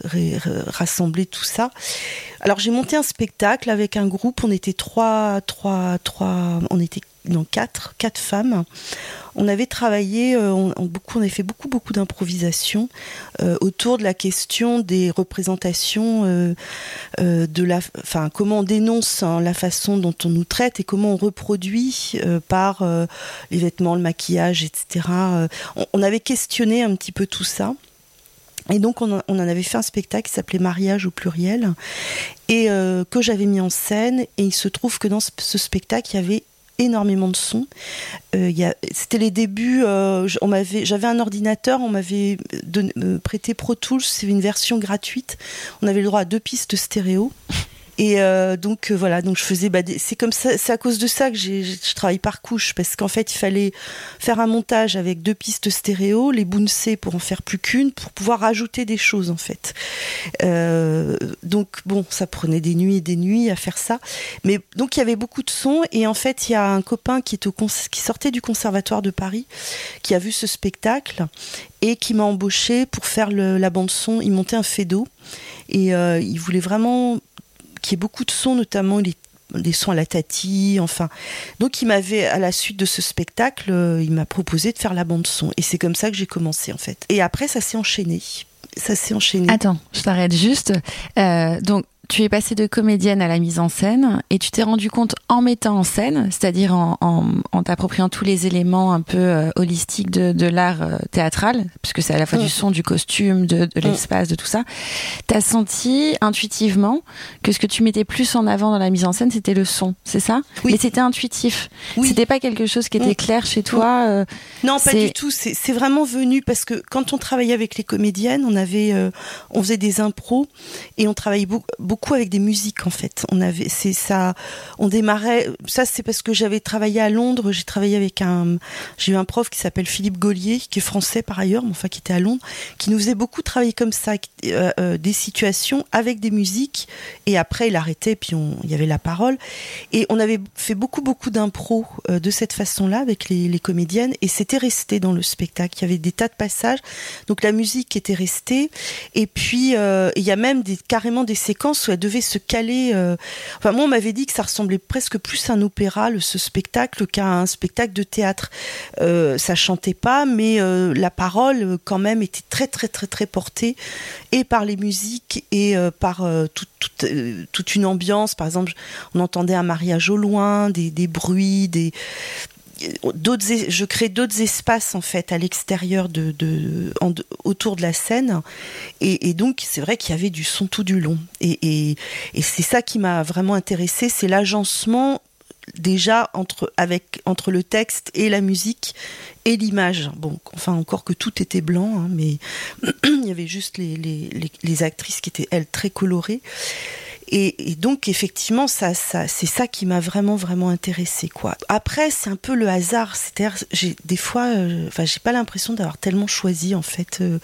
rassembler tout ça. Alors j'ai monté un spectacle avec un groupe, on était trois, trois, trois, on était non quatre, quatre femmes. On avait travaillé, euh, on, beaucoup, on avait fait beaucoup, beaucoup d'improvisation euh, autour de la question des représentations de la, enfin, comment on dénonce hein, la façon dont on nous traite et comment on reproduit par les vêtements, le maquillage, etc. On, avait questionné un petit peu tout ça. Et donc on, en avait fait un spectacle qui s'appelait Mariage au pluriel et que j'avais mis en scène. Et il se trouve que dans ce spectacle, il y avait énormément de sons. Euh, c'était les débuts. Euh, j'avais un ordinateur, on m'avait euh, prêté Pro Tools, c'est une version gratuite. On avait le droit à deux pistes stéréo. Et euh, donc euh, voilà, donc je faisais. Bah, c'est comme c'est à cause de ça que je travaille par couche parce qu'en fait il fallait faire un montage avec deux pistes stéréo, les bouncés pour en faire plus qu'une, pour pouvoir rajouter des choses en fait. Euh, donc bon, ça prenait des nuits et des nuits à faire ça. Mais donc il y avait beaucoup de sons et en fait il y a un copain qui est au qui sortait du conservatoire de Paris, qui a vu ce spectacle et qui m'a embauché pour faire la bande son. Il montait un fédo et euh, il voulait vraiment qui est beaucoup de sons, notamment des sons à la tati, enfin. Donc il m'avait, à la suite de ce spectacle, euh, il m'a proposé de faire la bande son. Et c'est comme ça que j'ai commencé en fait. Et après, ça s'est enchaîné. Ça s'est enchaîné. Attends, je t'arrête juste. Euh, donc tu es passée de comédienne à la mise en scène et tu t'es rendu compte en mettant en scène, c'est-à-dire en, en, t'appropriant tous les éléments un peu euh, holistiques de, de l'art euh, théâtral, puisque c'est à la fois du mm. son, du costume, de, de mm. l'espace, de tout ça. T'as senti intuitivement que ce que tu mettais plus en avant dans la mise en scène, c'était le son, c'est ça? Oui. Mais c'était intuitif. Oui. C'était pas quelque chose qui était mm. clair chez toi. Euh, non, pas du tout. C'est vraiment venu parce que quand on travaillait avec les comédiennes, on avait, on faisait des impros et on travaillait beaucoup beaucoup avec des musiques en fait. On avait, c'est ça, on démarrait. Ça c'est parce que j'avais travaillé à Londres. J'ai travaillé avec un, j'ai eu un prof qui s'appelle Philippe Gaulier, qui est français par ailleurs, mais enfin qui était à Londres, qui nous faisait beaucoup travailler comme ça, euh, euh, des situations avec des musiques. Et après il arrêtait, puis il y avait la parole. Et on avait fait beaucoup beaucoup d'impro euh, de cette façon-là avec les, comédiennes, et c'était resté dans le spectacle. Il y avait des tas de passages, donc la musique était restée. Et puis il y a même carrément des séquences elle devait se caler. Euh, enfin, moi, on m'avait dit que ça ressemblait presque plus à un opéra, ce spectacle, qu'à un spectacle de théâtre. Euh, ça chantait pas, mais euh, la parole, quand même, était très, très, très, très portée, et par les musiques, et par toute une ambiance. Par exemple, on entendait un mariage au loin, des, des bruits, des d'autres je crée d'autres espaces en fait à l'extérieur de, autour de la scène. Et, donc c'est vrai qu'il y avait du son tout du long. Et, c'est ça qui m'a vraiment intéressé c'est l'agencement déjà entre avec entre le texte et la musique et l'image. Bon enfin encore que tout était blanc hein, mais il y avait juste les, les actrices qui étaient elles très colorées et, donc effectivement, c'est ça qui m'a vraiment vraiment intéressée. Après, c'est un peu le hasard. C'est-à-dire, des fois, euh, enfin, j'ai pas l'impression d'avoir tellement choisi en fait euh,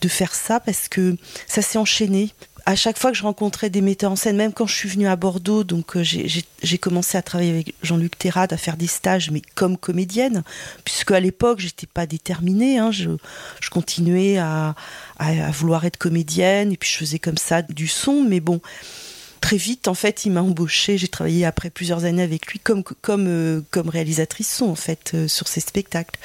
de faire ça parce que ça s'est enchaîné à chaque fois que je rencontrais des metteurs en scène, même quand je suis venue à Bordeaux, donc euh, j'ai commencé à travailler avec Jean-Luc Terrade, à faire des stages, mais comme comédienne, puisque à l'époque, j'étais pas déterminée. Hein, je, continuais à, vouloir être comédienne, et puis je faisais comme ça du son, mais bon très vite, en fait, il m'a embauché. J'ai travaillé après plusieurs années avec lui comme, comme, euh, comme réalisatrice son, en fait, euh, sur ses spectacles.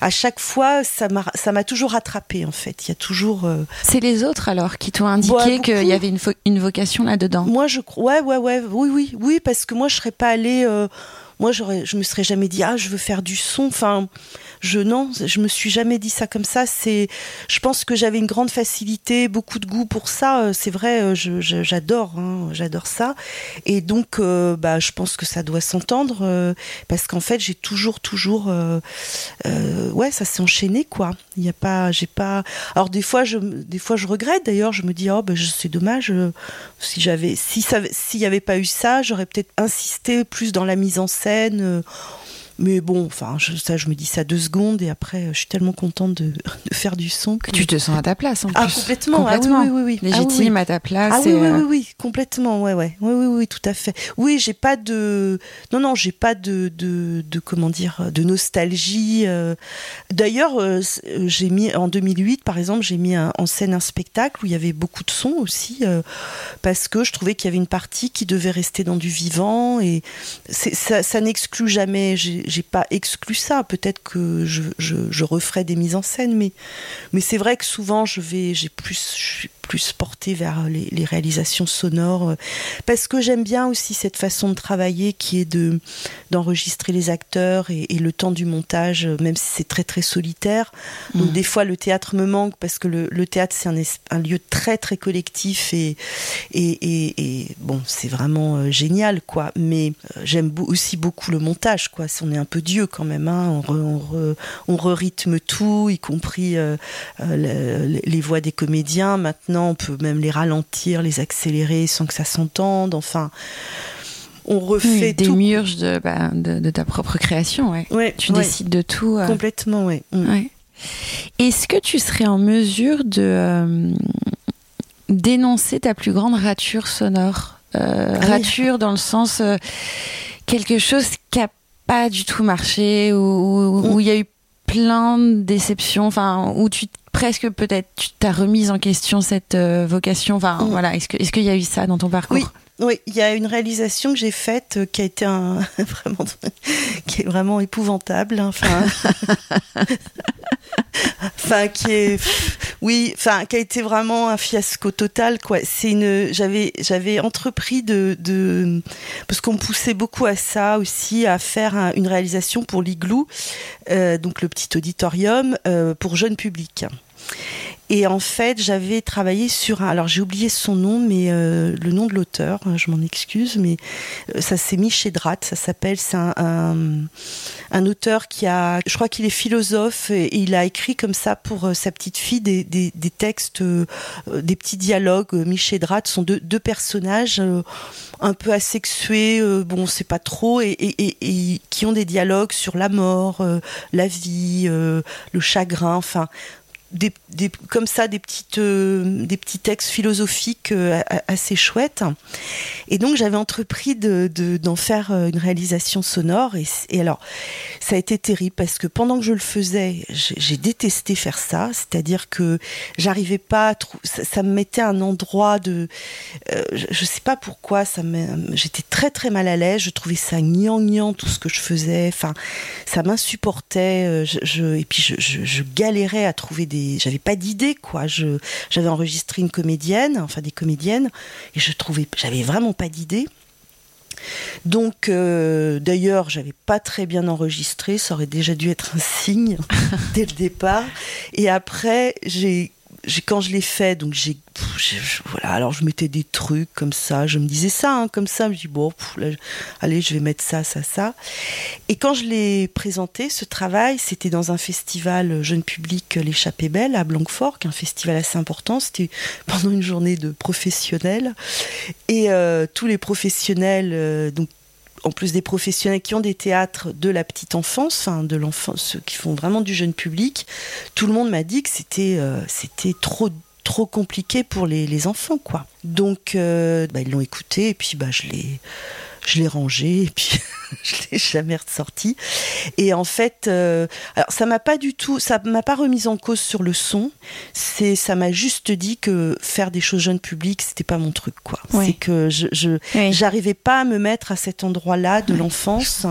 À chaque fois, ça m'a toujours rattrapé, en fait. Il y a toujours. Euh, C'est les autres, alors, qui t'ont indiqué qu'il y avait une, une vocation là-dedans? Moi, je crois. Ouais, ouais, ouais. Oui, oui, oui, parce que moi, je serais pas allée. moi, je me serais jamais dit, ah, je veux faire du son. Enfin je non, je me suis jamais dit ça comme ça. C'est, je pense que j'avais une grande facilité, beaucoup de goût pour ça. Euh, c'est vrai, euh, j'adore, hein, j'adore ça. Et donc, euh, bah, je pense que ça doit s'entendre parce qu'en fait, j'ai toujours, toujours, ouais, ça s'est enchaîné quoi. Il n'y a pas, j'ai pas. Alors des fois, je, des fois, je regrette. D'ailleurs, je me dis, oh, ben, c'est dommage. si j'avais, si ça, s'il n'y avait pas eu ça, j'aurais peut-être insisté plus dans la mise en scène mais bon, enfin, ça, je me dis ça deux secondes et après, je suis tellement contente de, faire du son que tu te sens à ta place. En ah, plus. complètement. Ah complètement. oui, oui, oui, Légitime à ta place. Ah oui, oui, oui, oui, complètement. Ouais, ouais, oui, oui, oui, tout à fait. Oui, j'ai pas de, non, non, j'ai pas de, de, de, comment dire, de nostalgie. D'ailleurs, j'ai mis en 2008, par exemple, j'ai mis en scène un spectacle où il y avait beaucoup de sons aussi, parce que je trouvais qu'il y avait une partie qui devait rester dans du vivant et ça, ça n'exclut jamais. J'ai pas exclu ça. Peut-être que je, je, referai des mises en scène, mais, mais c'est vrai que souvent je vais, j'ai plus, plus portée vers les, les réalisations sonores parce que j'aime bien aussi cette façon de travailler qui est de d'enregistrer les acteurs et, et, le temps du montage, même si c'est très très solitaire. Donc mmh. des fois le théâtre me manque parce que le, le théâtre c'est un, un, lieu très très collectif et, et, et bon c'est vraiment euh, génial quoi. Mais euh, j'aime aussi beaucoup le montage quoi. On est un peu dieu quand même. Hein. On, re, on, re, on re-rythme tout, y compris euh, euh, les, les voix des comédiens. Maintenant on peut même les ralentir, les accélérer sans que ça s'entende. Enfin on refait oui, des tout. murges de, bah, de, de, ta propre création. Ouais. ouais tu ouais. décides de tout. Euh... Complètement, oui. Mm. Ouais. Est-ce que tu serais en mesure de euh, dénoncer ta plus grande rature sonore? Euh, ah Rature oui. dans le sens quelque chose qui n'a pas du tout marché, ou où il mm. y a eu plein de déceptions, enfin, où tu presque peut-être tu t'as remise en question cette euh, vocation. Enfin, mm. voilà. Est-ce que est-ce qu'il y a eu ça dans ton parcours? Oui. Oui, il y a une réalisation que j'ai faite euh, qui a été un vraiment qui est vraiment épouvantable. hein, Enfin, enfin qui est oui, enfin qui a été vraiment un fiasco total quoi. C'est une j'avais j'avais entrepris de, de parce qu'on me poussait beaucoup à ça aussi à faire un- une réalisation pour l'igloo, euh, donc le petit auditorium euh, pour jeunes publics. Et en fait, j'avais travaillé sur un. Alors, j'ai oublié son nom, mais euh, le nom de l'auteur, je m'en excuse, mais euh, ça s'est mis Drat, ça s'appelle. C'est un, un, auteur qui a. Je crois qu'il est philosophe et, il a écrit comme ça pour euh, sa petite fille des, des, des textes, des petits dialogues mis chez Drat. Sont deux, deux personnages un peu asexués, bon, c'est pas trop, et, et, et, qui ont des dialogues sur la mort, la vie, le chagrin, enfin comme ça des petites euh, des petits textes philosophiques euh, assez chouettes. Et donc j'avais entrepris de d'en de, faire euh, une réalisation sonore. Et, alors ça a été terrible parce que pendant que je le faisais j'ai détesté faire ça. C'est-à-dire que j'arrivais pas à ça, ça, me mettait un endroit de je, je, sais pas pourquoi j'étais très très mal à l'aise. Je trouvais ça gnangnan tout ce que je faisais. Enfin ça m'insupportait je, et puis je galérais à trouver des j'avais pas d'idée quoi. J'avais enregistré une comédienne enfin des comédiennes et je trouvais j'avais vraiment pas d'idée. Donc euh, d'ailleurs j'avais pas très bien enregistré. Ça aurait déjà dû être un signe dès le départ. Et après j'ai quand je l'ai fait, donc j'ai, voilà, alors je mettais des trucs comme ça, je me disais ça, hein, comme ça, je me dis bon, allez, je vais mettre ça, ça, ça. Et quand je l'ai présenté, ce travail, c'était dans un festival jeune public, l'échappée belle à Blanquefort, un festival assez important. C'était pendant une journée de professionnels et euh, tous les professionnels, euh, donc en plus des professionnels qui ont des théâtres de la petite enfance, enfin de l'enfance, ceux qui font vraiment du jeune public, tout le monde m'a dit que c'était euh, trop compliqué pour les, les enfants quoi. Donc euh, bah, ils l'ont écouté et puis bah je l'ai je l'ai rangé et puis je l'ai jamais ressorti. Et en fait euh, alors ça m'a pas du tout ça m'a pas remise en cause sur le son. C'est ça m'a juste dit que faire des choses jeunes publics c'était pas mon truc quoi. C'est que je j'arrivais pas à me mettre à cet endroit là de l'enfance.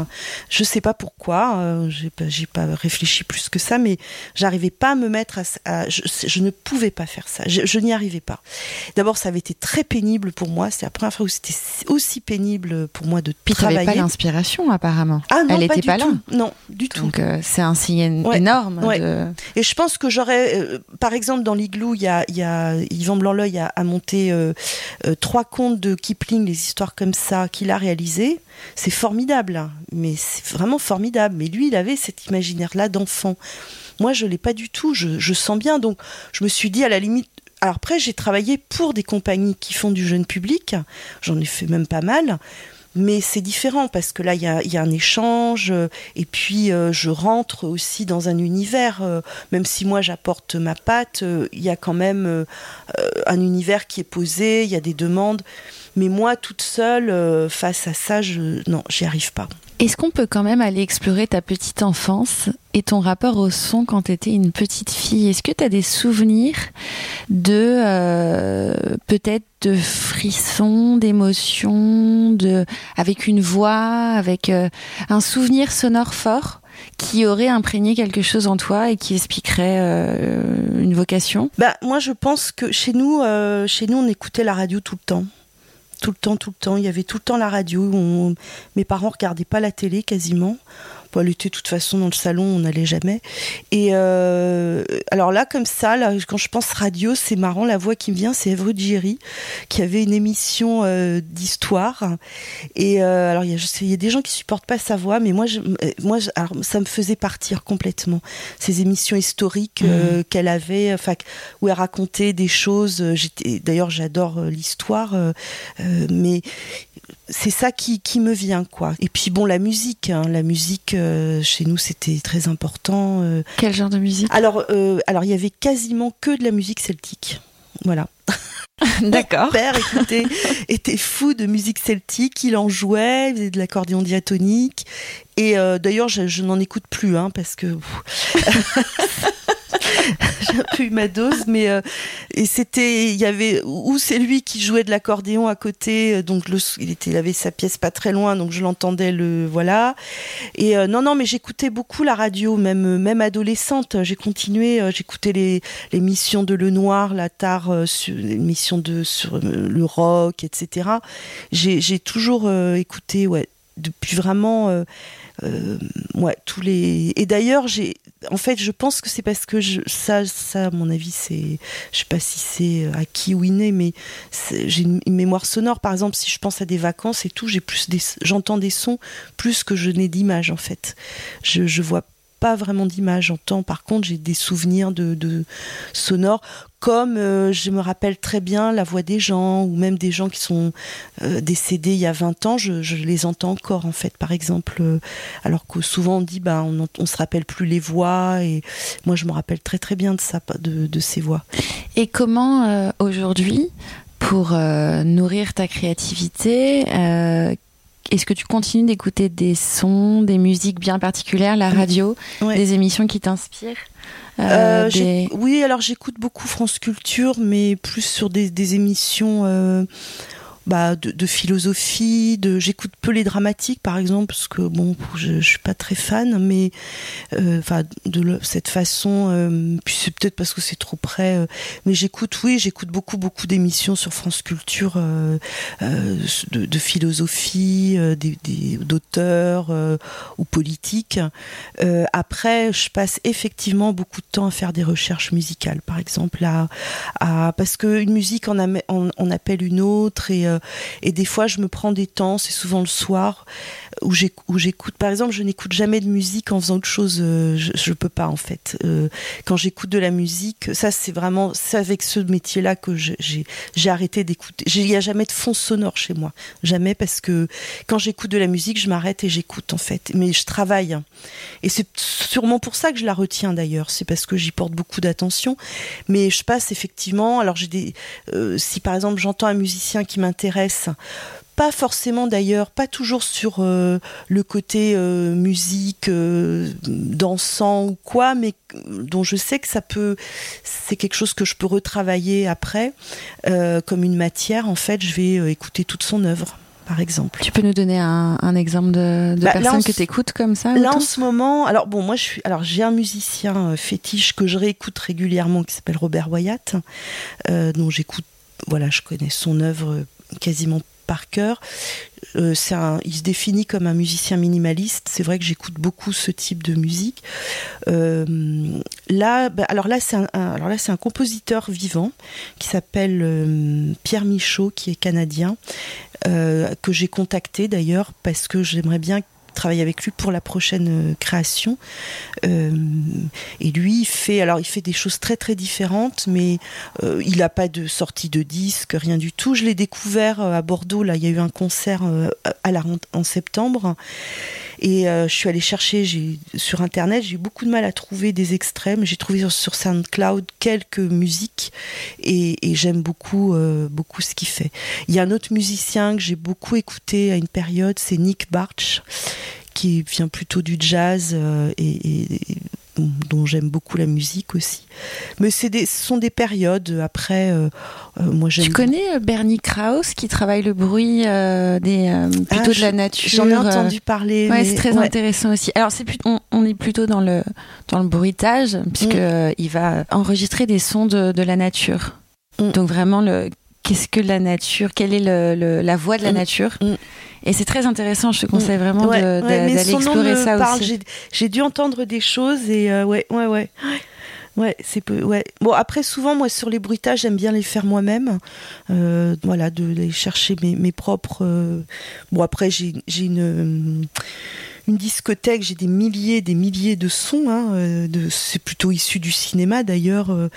Je sais pas pourquoi euh, j'ai pas j'ai pas réfléchi plus que ça mais j'arrivais pas à me mettre à, à je, je, ne pouvais pas faire ça. Je, je n'y arrivais pas. D'abord ça avait été très pénible pour moi. C'est la première fois où c'était aussi pénible pour moi de Puis travailler pas l'inspiration apparemment. Ah non, elle pas était pas là. Tout. Non, du tout. Donc euh, c'est un signe ouais. énorme. Ouais. De... Et je pense que j'aurais, euh, par exemple, dans l'igloo, il y a, y a Yvan Blanc-L'œil a, a, monté euh, trois contes de Kipling, les histoires comme ça, qu'il a réalisé. C'est formidable, hein. mais c'est vraiment formidable. Mais lui, il avait cet imaginaire-là d'enfant. Moi, je l'ai pas du tout. Je, je sens bien. Donc, je me suis dit, à la limite, alors après, j'ai travaillé pour des compagnies qui font du jeune public. J'en ai fait même pas mal mais c'est différent parce que là il y a, un échange et puis je rentre aussi dans un univers même si moi j'apporte ma patte il y a quand même un univers qui est posé il y a des demandes. Mais moi toute seule face à ça je non j'y arrive pas est-ce qu'on peut quand même aller explorer ta petite enfance et ton rapport au son quand tu étais une petite fille? Est-ce que tu as des souvenirs de euh, peut-être de frissons, d'émotions, de avec une voix, avec euh, un souvenir sonore fort qui aurait imprégné quelque chose en toi et qui expliquerait euh, une vocation? Bah moi je pense que chez nous, chez nous on écoutait la radio tout le temps tout le temps, tout le temps. Il y avait tout le temps la radio. Mes parents regardaient pas la télé quasiment. Bon, était de toute façon dans le salon, on n'allait jamais. Et euh, alors là, comme ça, là, quand je pense radio, c'est marrant, la voix qui me vient, c'est Evre Djeri, qui avait une émission euh, d'histoire. Et euh, alors, il y, y, a des gens qui supportent pas sa voix, mais moi, je, moi alors, ça me faisait partir complètement. Ces émissions historiques mmh. qu'elle avait, enfin, où elle racontait des choses. D'ailleurs, j'adore l'histoire, mais c'est ça qui, qui, me vient quoi. Et puis bon la musique, hein, la musique euh, chez nous c'était très important. Euh. Quel genre de musique? Alors euh, alors il y avait quasiment que de la musique celtique. Voilà. D'accord. Mon père écoutait, était fou de musique celtique, il en jouait, il faisait de l'accordéon diatonique. Et d'ailleurs, je, n'en écoute plus, hein, parce que j'ai un peu eu ma dose, mais euh, et c'était, il y avait ou c'est lui qui jouait de l'accordéon à côté, euh, donc il était, avait sa pièce pas très loin, donc je l'entendais le voilà. Et euh, non non, mais j'écoutais beaucoup la radio, même même adolescente, j'ai continué, j'écoutais les l'émission de Le Noir, la tard, l'émission de sur le rock, etc. J'ai j'ai toujours écouté, ouais, depuis vraiment euh, ouais, tous les. Et d'ailleurs, j'ai, en fait, je pense que c'est parce que je, ça, ça, à mon avis, c'est, je sais pas si c'est acquis ou inné, mais j'ai une, mémoire sonore. Par exemple, si je pense à des vacances et tout, j'ai plus des, j'entends des sons plus que je n'ai d'images en fait. Je, je vois pas vraiment d'image. J'entends, par contre, j'ai des souvenirs de, de sonores, comme euh, je me rappelle très bien la voix des gens, ou même des gens qui sont euh, décédés il y a 20 ans, je, les entends encore, en fait, par exemple. Euh, alors que souvent on dit, bah, on, on se rappelle plus les voix, et moi je me rappelle très très bien de ça, de, de ces voix. Et comment aujourd'hui, pour nourrir ta créativité, est-ce que tu continues d'écouter des sons, des musiques bien particulières, la radio, des émissions qui t'inspirent euh, euh, Oui, alors j'écoute beaucoup France Culture, mais plus sur des, émissions euh, bah, de, philosophie, de j'écoute peu les dramatiques par exemple parce que bon je, je suis pas très fan, mais euh, enfin de cette façon, euh, puis c'est peut-être parce que c'est trop près, euh, mais j'écoute oui j'écoute beaucoup beaucoup d'émissions sur France Culture de, philosophie, des, d'auteurs ou politiques. après je passe effectivement beaucoup de temps à faire des recherches musicales par exemple à, parce que une musique en, en appelle une autre et euh, et des fois, je me prends des temps, c'est souvent le soir, où j'écoute. Par exemple, je n'écoute jamais de musique en faisant autre chose. Euh, je, ne peux pas, en fait. Euh, quand j'écoute de la musique, ça, c'est vraiment. Avec ce métier-là que j'ai arrêté d'écouter. Il n'y a jamais de fond sonore chez moi. Jamais, parce que quand j'écoute de la musique, je m'arrête et j'écoute, en fait. Mais je travaille. Et c'est sûrement pour ça que je la retiens, d'ailleurs. C'est parce que j'y porte beaucoup d'attention. Mais je passe effectivement. Alors, j'ai des. si par exemple, j'entends un musicien qui m'intéresse, pas forcément d'ailleurs, pas toujours sur euh, le côté euh, musique, euh, dansant ou quoi, mais dont je sais que ça peut, c'est quelque chose que je peux retravailler après, comme une matière. En fait, je vais écouter toute son œuvre. Par exemple. Tu peux nous donner un, exemple de, de bah, personne que tu écoutes comme ça Là en ce moment, alors bon, moi je suis, alors j'ai un musicien fétiche que je réécoute régulièrement qui s'appelle Robert Wyatt, dont j'écoute, voilà, je connais son œuvre quasiment par cœur. Euh, il se définit comme un musicien minimaliste. C'est vrai que j'écoute beaucoup ce type de musique. Euh, là, bah, alors là, c'est un, alors là, c'est un compositeur vivant qui s'appelle euh, Pierre Michaud, qui est canadien, que j'ai contacté d'ailleurs parce que j'aimerais bien travailler avec lui pour la prochaine création. et lui, il fait, alors il fait des choses très très différentes, mais il n'a pas de sortie de disque, rien du tout. Je l'ai découvert à Bordeaux, là, il y a eu un concert à la, en septembre. Et je suis allée chercher sur Internet, j'ai eu beaucoup de mal à trouver des extraits, mais j'ai trouvé sur, SoundCloud quelques musiques et, j'aime beaucoup, beaucoup ce qu'il fait. Il y a un autre musicien que j'ai beaucoup écouté à une période, c'est Nick Barch, qui vient plutôt du jazz euh, et, dont j'aime beaucoup la musique aussi. Mais des, ce sont des périodes. Après, euh, euh, moi j'aime. Tu connais Bernie Krauss qui travaille le bruit des plutôt ah, de la nature. J'en ai entendu parler. Ouais, c'est très intéressant aussi. Alors c'est on, est plutôt dans le dans le bruitage puisque mm. il va enregistrer des sons de, de la nature. Mm. Donc vraiment le qu'est-ce que la nature, quelle est le, la voix de la mm. nature? Et c'est très intéressant, je te conseille mm. vraiment d'aller explorer ça aussi. J'ai dû entendre des choses et euh, ouais, ouais, ouais. Ouais, c'est peu. Ouais. Bon, après, souvent, moi, sur les bruitages, j'aime bien les faire moi-même. Euh, voilà, de, les chercher mes, mes propres. Euh, bon, après, j'ai une une discothèque, j'ai des milliers, des milliers de sons. Hein, euh, c'est plutôt issu du cinéma d'ailleurs, euh,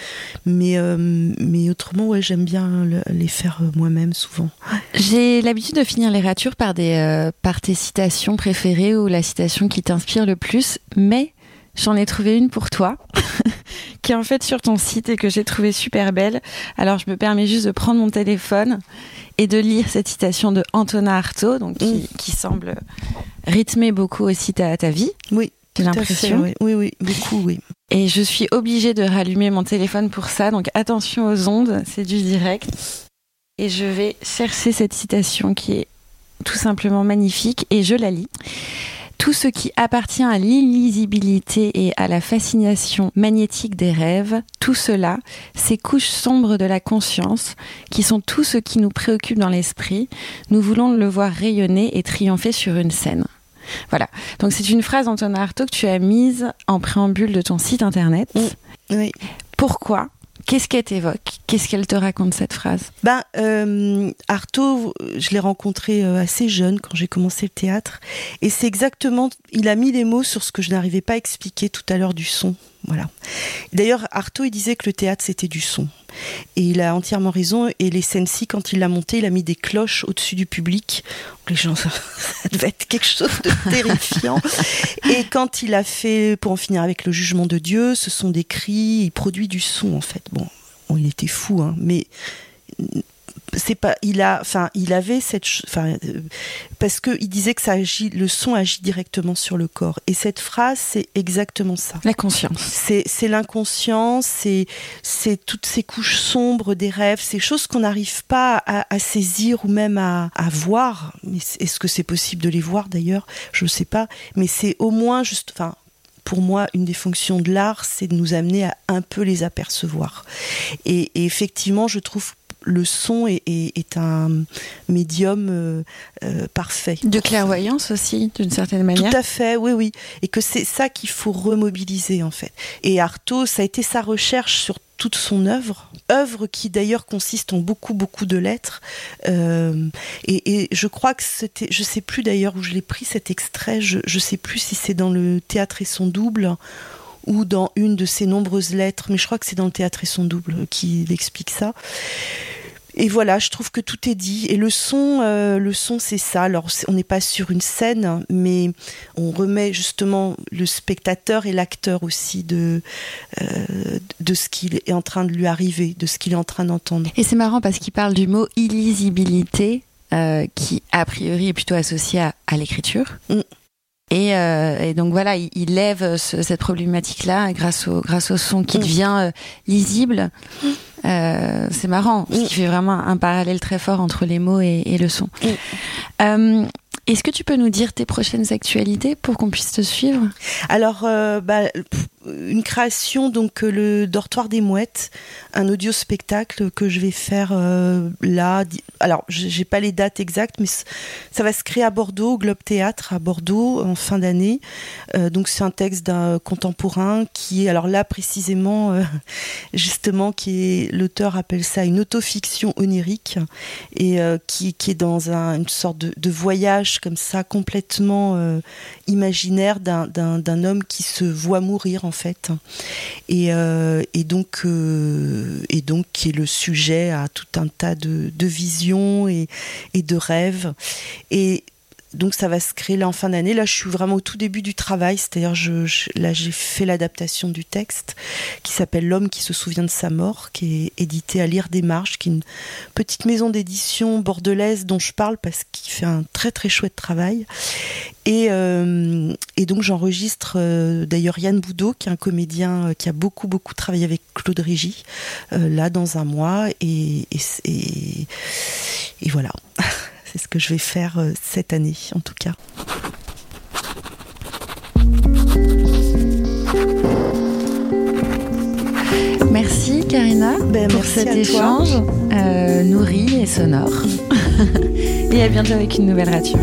mais euh, mais autrement, ouais, j'aime bien les faire moi-même souvent. J'ai l'habitude de finir les ratures par des par tes citations préférées ou la citation qui t'inspire le plus, mais J'en ai trouvé une pour toi, qui est en fait sur ton site et que j'ai trouvé super belle. Alors je me permets juste de prendre mon téléphone et de lire cette citation de Antonin Artaud, donc qui, qui semble rythmer beaucoup aussi ta, ta vie. Oui. J'ai l'impression. Oui. oui, oui, beaucoup, oui. Et je suis obligée de rallumer mon téléphone pour ça, donc attention aux ondes, c'est du direct. Et je vais chercher cette citation qui est tout simplement magnifique et je la lis. Tout ce qui appartient à l'illisibilité et à la fascination magnétique des rêves, tout cela, ces couches sombres de la conscience, qui sont tout ce qui nous préoccupe dans l'esprit, nous voulons le voir rayonner et triompher sur une scène. Voilà. Donc c'est une phrase d'Antonin Artaud que tu as mise en préambule de ton site internet. Oui. Pourquoi Qu'est-ce qu'elle t'évoque? Qu'est-ce qu'elle te raconte cette phrase? Ben, euh, Artaud, je l'ai rencontré euh, assez jeune quand j'ai commencé le théâtre, et c'est exactement, il a mis les mots sur ce que je n'arrivais pas à expliquer tout à l'heure du son. Voilà. D'ailleurs, Artaud, il disait que le théâtre c'était du son, et il a entièrement raison. Et les scènes-ci, quand il l'a monté, il a mis des cloches au-dessus du public. Les gens, ça devait être quelque chose de terrifiant. et quand il a fait, pour en finir avec le jugement de Dieu, ce sont des cris. Il produit du son en fait. Bon, il était fou, hein, mais c'est pas il a enfin il avait cette enfin euh, parce que il disait que ça agit le son agit directement sur le corps. Et cette phrase c'est exactement ça. La conscience. C'est c'est l'inconscient c'est c'est toutes ces couches sombres des rêves ces choses qu'on n'arrive pas à, saisir ou même à, à voir. Est-ce que c'est possible de les voir d'ailleurs? Je ne sais pas. Mais c'est au moins juste enfin pour moi, une des fonctions de l'art, c'est de nous amener à un peu les apercevoir. Et, et effectivement, je trouve le son est, un médium euh, euh, parfait. De clairvoyance aussi, d'une certaine manière. Tout à fait, oui, oui. Et que c'est ça qu'il faut remobiliser en fait. Et Artaud, ça a été sa recherche sur toute son œuvre, œuvre qui d'ailleurs consiste en beaucoup beaucoup de lettres. Euh, et, je crois que c'était, je sais plus d'ailleurs où je l'ai pris cet extrait. Je, je sais plus si c'est dans le théâtre et son double ou dans une de ses nombreuses lettres, mais je crois que c'est dans le théâtre et son double qui explique ça. Et voilà, je trouve que tout est dit. Et le son, euh, le son, c'est ça. Alors, on n'est pas sur une scène, mais on remet justement le spectateur et l'acteur aussi de euh, de ce qui est en train de lui arriver, de ce qu'il est en train d'entendre. Et c'est marrant parce qu'il parle du mot illisibilité, euh, qui a priori est plutôt associé à, l'écriture. Mm. Et, donc voilà, il, lève cette problématique-là grâce au, grâce au son qui mm. devient lisible. Mm. Euh, c'est marrant, parce qu'il fait vraiment un parallèle très fort entre les mots et, le son. Euh, est-ce que tu peux nous dire tes prochaines actualités pour qu'on puisse te suivre? Alors, euh, bah, une création, donc le dortoir des mouettes, un audio spectacle que je vais faire là. Alors, j'ai pas les dates exactes, mais ça va se créer à Bordeaux, au Globe Théâtre à Bordeaux en fin d'année. donc, c'est un texte d'un contemporain qui est, alors là précisément, justement, qui est l'auteur appelle ça une autofiction onirique et qui, qui, est dans un, une sorte de, de, voyage comme ça complètement imaginaire d'un homme qui se voit mourir en fait. Et, euh, donc euh, et donc qui est le sujet à tout un tas de, de visions et, et, de rêves. Et donc ça va se créer là en fin d'année. Là, je suis vraiment au tout début du travail, c'est-à-dire je, là j'ai fait l'adaptation du texte qui s'appelle L'homme qui se souvient de sa mort, qui est édité à Lire des Marches, qui est une petite maison d'édition bordelaise dont je parle parce qu'il fait un très très chouette travail. Et, euh, donc j'enregistre euh, d'ailleurs Yann Boudot, qui est un comédien euh, qui a beaucoup beaucoup travaillé avec Claude Régis, là dans un mois, et voilà. C'est ce que je vais faire euh, cette année, en tout cas. Merci Karina ben, pour cet échange euh, nourri et sonore. et à bientôt avec une nouvelle rature.